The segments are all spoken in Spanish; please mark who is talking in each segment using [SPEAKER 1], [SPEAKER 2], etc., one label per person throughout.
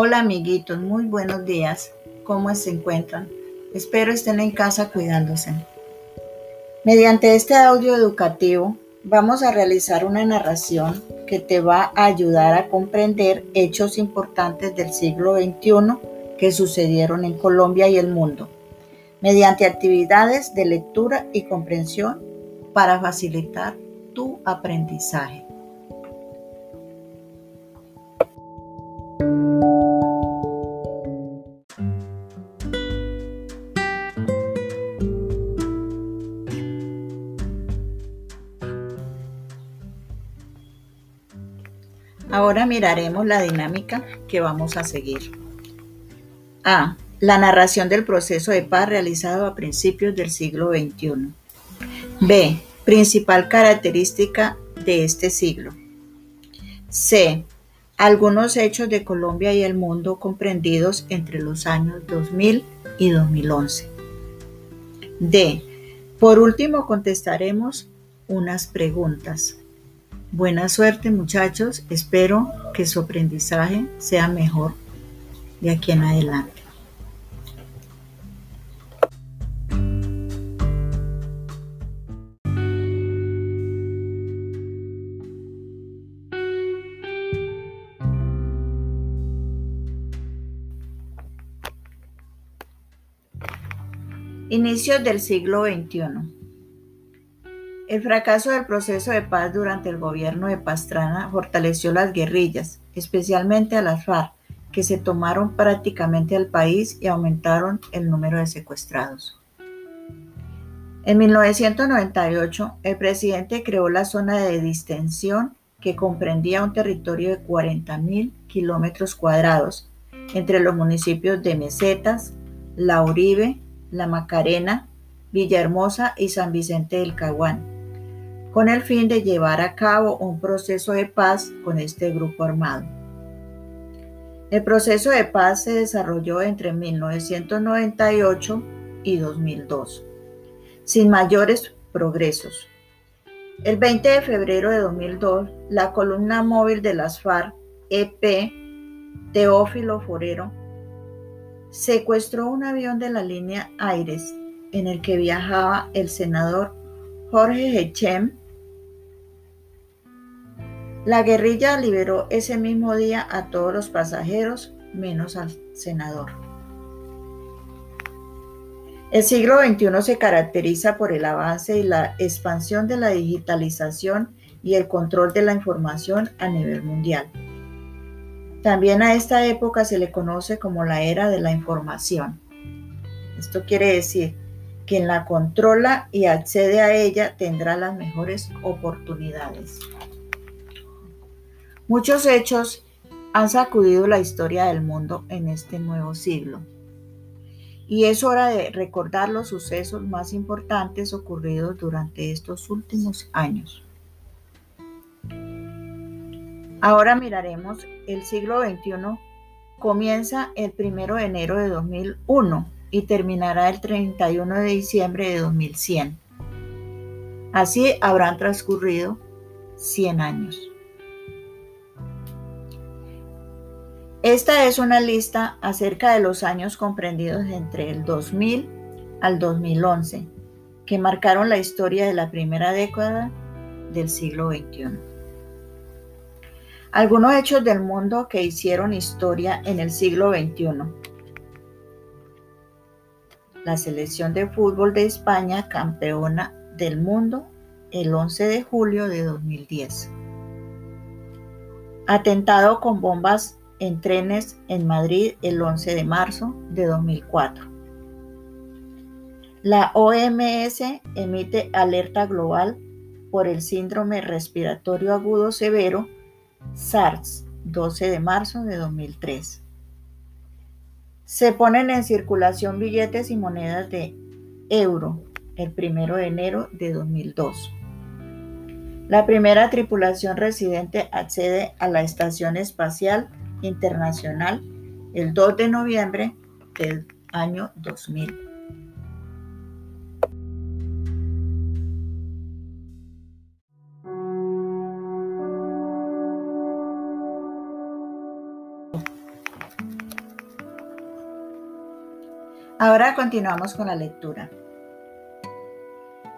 [SPEAKER 1] Hola amiguitos, muy buenos días. ¿Cómo se encuentran? Espero estén en casa cuidándose. Mediante este audio educativo vamos a realizar una narración que te va a ayudar a comprender hechos importantes del siglo XXI que sucedieron en Colombia y el mundo, mediante actividades de lectura y comprensión para facilitar tu aprendizaje. Ahora miraremos la dinámica que vamos a seguir. A. La narración del proceso de paz realizado a principios del siglo XXI. B. Principal característica de este siglo. C. Algunos hechos de Colombia y el mundo comprendidos entre los años 2000 y 2011. D. Por último contestaremos unas preguntas. Buena suerte muchachos, espero que su aprendizaje sea mejor de aquí en adelante. Inicios del siglo XXI. El fracaso del proceso de paz durante el gobierno de Pastrana fortaleció las guerrillas, especialmente a las FARC, que se tomaron prácticamente al país y aumentaron el número de secuestrados. En 1998, el presidente creó la zona de distensión que comprendía un territorio de 40.000 kilómetros cuadrados entre los municipios de Mesetas, La Uribe, La Macarena, Villahermosa y San Vicente del Caguán con el fin de llevar a cabo un proceso de paz con este grupo armado. El proceso de paz se desarrolló entre 1998 y 2002, sin mayores progresos. El 20 de febrero de 2002, la columna móvil de las FARC, EP, Teófilo Forero, secuestró un avión de la línea Aires en el que viajaba el senador Jorge Hechem la guerrilla liberó ese mismo día a todos los pasajeros, menos al senador. El siglo XXI se caracteriza por el avance y la expansión de la digitalización y el control de la información a nivel mundial. También a esta época se le conoce como la era de la información. Esto quiere decir quien la controla y accede a ella tendrá las mejores oportunidades. Muchos hechos han sacudido la historia del mundo en este nuevo siglo. Y es hora de recordar los sucesos más importantes ocurridos durante estos últimos años. Ahora miraremos el siglo XXI. Comienza el 1 de enero de 2001 y terminará el 31 de diciembre de 2100. Así habrán transcurrido 100 años. Esta es una lista acerca de los años comprendidos entre el 2000 al 2011, que marcaron la historia de la primera década del siglo XXI. Algunos hechos del mundo que hicieron historia en el siglo XXI. La selección de fútbol de España, campeona del mundo, el 11 de julio de 2010. Atentado con bombas en trenes en Madrid el 11 de marzo de 2004. La OMS emite alerta global por el síndrome respiratorio agudo severo SARS 12 de marzo de 2003. Se ponen en circulación billetes y monedas de euro el 1 de enero de 2002. La primera tripulación residente accede a la Estación Espacial Internacional el 2 de noviembre del año 2000. Ahora continuamos con la lectura.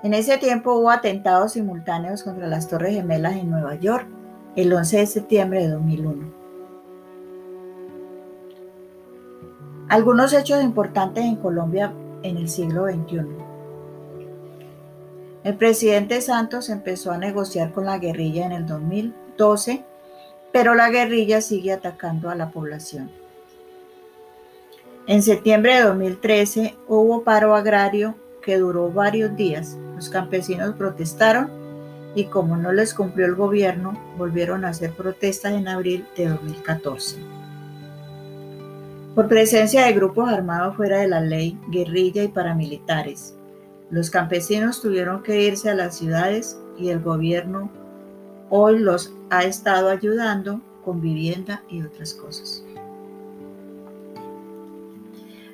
[SPEAKER 1] En ese tiempo hubo atentados simultáneos contra las Torres Gemelas en Nueva York el 11 de septiembre de 2001. Algunos hechos importantes en Colombia en el siglo XXI. El presidente Santos empezó a negociar con la guerrilla en el 2012, pero la guerrilla sigue atacando a la población. En septiembre de 2013 hubo paro agrario que duró varios días. Los campesinos protestaron y como no les cumplió el gobierno, volvieron a hacer protestas en abril de 2014. Por presencia de grupos armados fuera de la ley, guerrilla y paramilitares, los campesinos tuvieron que irse a las ciudades y el gobierno hoy los ha estado ayudando con vivienda y otras cosas.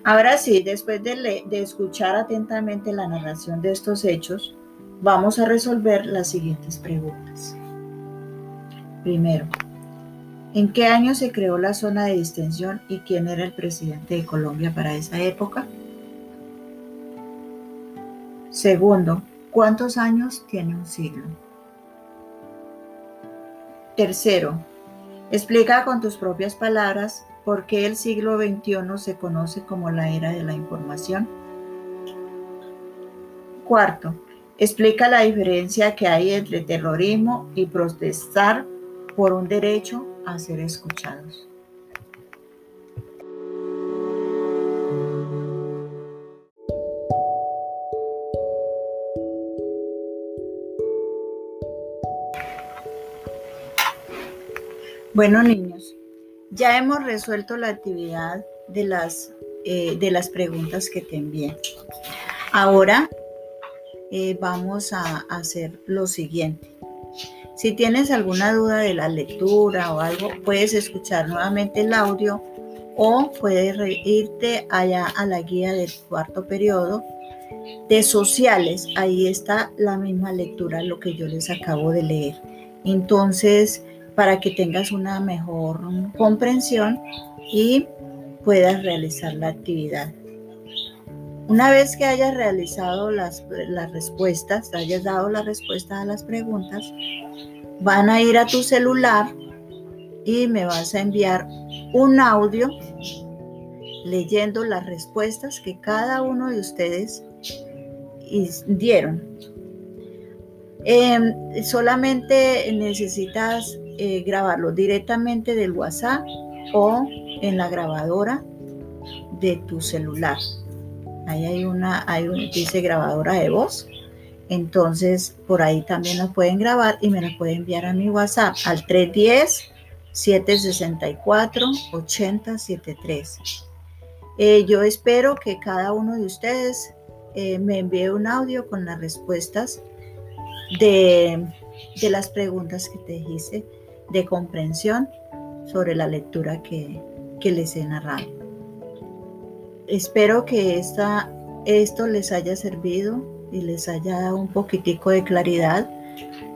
[SPEAKER 1] Ahora sí, después de, escuchar atentamente la narración de estos hechos, vamos a resolver las siguientes preguntas. Primero, ¿en qué año se creó la zona de distensión y quién era el presidente de Colombia para esa época? Segundo, ¿cuántos años tiene un siglo? Tercero, explica con tus propias palabras ¿Por qué el siglo XXI se conoce como la era de la información? Cuarto, explica la diferencia que hay entre terrorismo y protestar por un derecho a ser escuchados. Bueno, niños, ya hemos resuelto la actividad de las, eh, de las preguntas que te envié. Ahora eh, vamos a hacer lo siguiente. Si tienes alguna duda de la lectura o algo, puedes escuchar nuevamente el audio o puedes irte allá a la guía del cuarto periodo de sociales. Ahí está la misma lectura, lo que yo les acabo de leer. Entonces, para que tengas una mejor comprensión y puedas realizar la actividad. Una vez que hayas realizado las, las respuestas, hayas dado la respuesta a las preguntas, van a ir a tu celular y me vas a enviar un audio leyendo las respuestas que cada uno de ustedes dieron. Em, solamente necesitas eh, grabarlo directamente del WhatsApp o en la grabadora de tu celular. Ahí hay una, hay dice grabadora de voz. Entonces, por ahí también lo pueden grabar y me lo pueden enviar a mi WhatsApp al 310-764-8073. Eh, yo espero que cada uno de ustedes eh, me envíe un audio con las respuestas de, de las preguntas que te hice de comprensión sobre la lectura que, les he narrado. Espero que esta, esto les haya servido y les haya dado un poquitico de claridad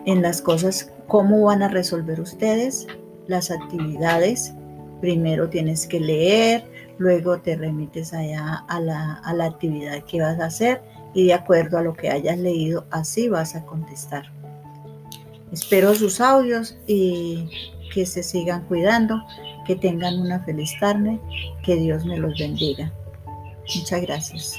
[SPEAKER 1] en las cosas, cómo van a resolver ustedes las actividades. Primero tienes que leer, luego te remites allá a la, a la actividad que vas a hacer y de acuerdo a lo que hayas leído, así vas a contestar. Espero sus audios y que se sigan cuidando, que tengan una feliz tarde, que Dios me los bendiga. Muchas gracias.